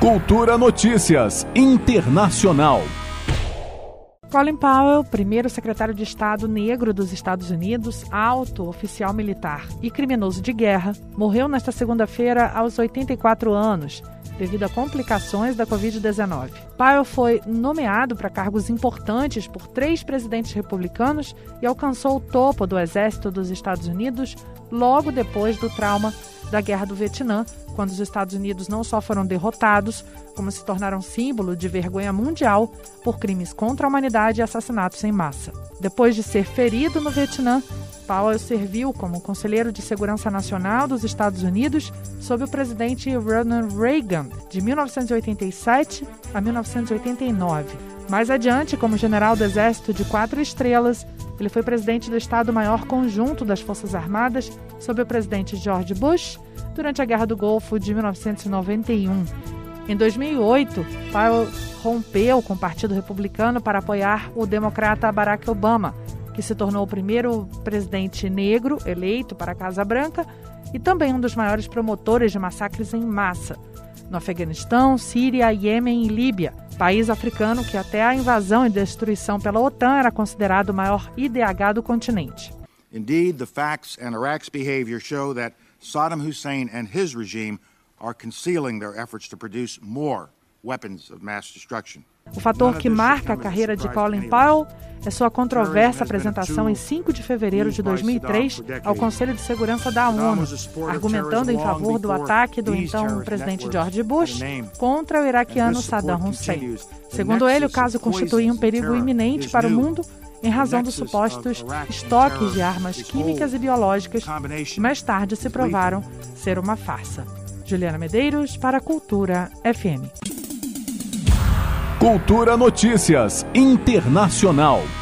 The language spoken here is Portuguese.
Cultura Notícias Internacional. Colin Powell, primeiro secretário de Estado negro dos Estados Unidos, alto oficial militar e criminoso de guerra, morreu nesta segunda-feira aos 84 anos, devido a complicações da Covid-19. Powell foi nomeado para cargos importantes por três presidentes republicanos e alcançou o topo do exército dos Estados Unidos logo depois do trauma da Guerra do Vietnã, quando os Estados Unidos não só foram derrotados, como se tornaram símbolo de vergonha mundial por crimes contra a humanidade e assassinatos em massa. Depois de ser ferido no Vietnã, Powell serviu como conselheiro de segurança nacional dos Estados Unidos sob o presidente Ronald Reagan, de 1987 a 1989. Mais adiante, como general do Exército de quatro estrelas, ele foi presidente do Estado-Maior Conjunto das Forças Armadas sob o presidente George Bush durante a Guerra do Golfo de 1991. Em 2008, Powell rompeu com o Partido Republicano para apoiar o democrata Barack Obama, que se tornou o primeiro presidente negro eleito para a Casa Branca e também um dos maiores promotores de massacres em massa no Afeganistão, Síria, Iêmen e Líbia, país africano que até a invasão e destruição pela OTAN era considerado o maior IDH do continente. Indeed, the facts and Iraq's behavior show that Saddam Hussein and his regime are concealing their efforts to produce more weapons of mass destruction. O fator que marca a carreira de Colin Powell é sua controversa apresentação em 5 de fevereiro de 2003 ao Conselho de Segurança da ONU, argumentando em favor do ataque do então presidente George Bush contra o iraquiano Saddam Hussein. Segundo ele, o caso constituía um perigo iminente para o mundo em razão dos supostos estoques de armas químicas e biológicas que mais tarde se provaram ser uma farsa. Juliana Medeiros para a Cultura FM. Cultura Notícias Internacional.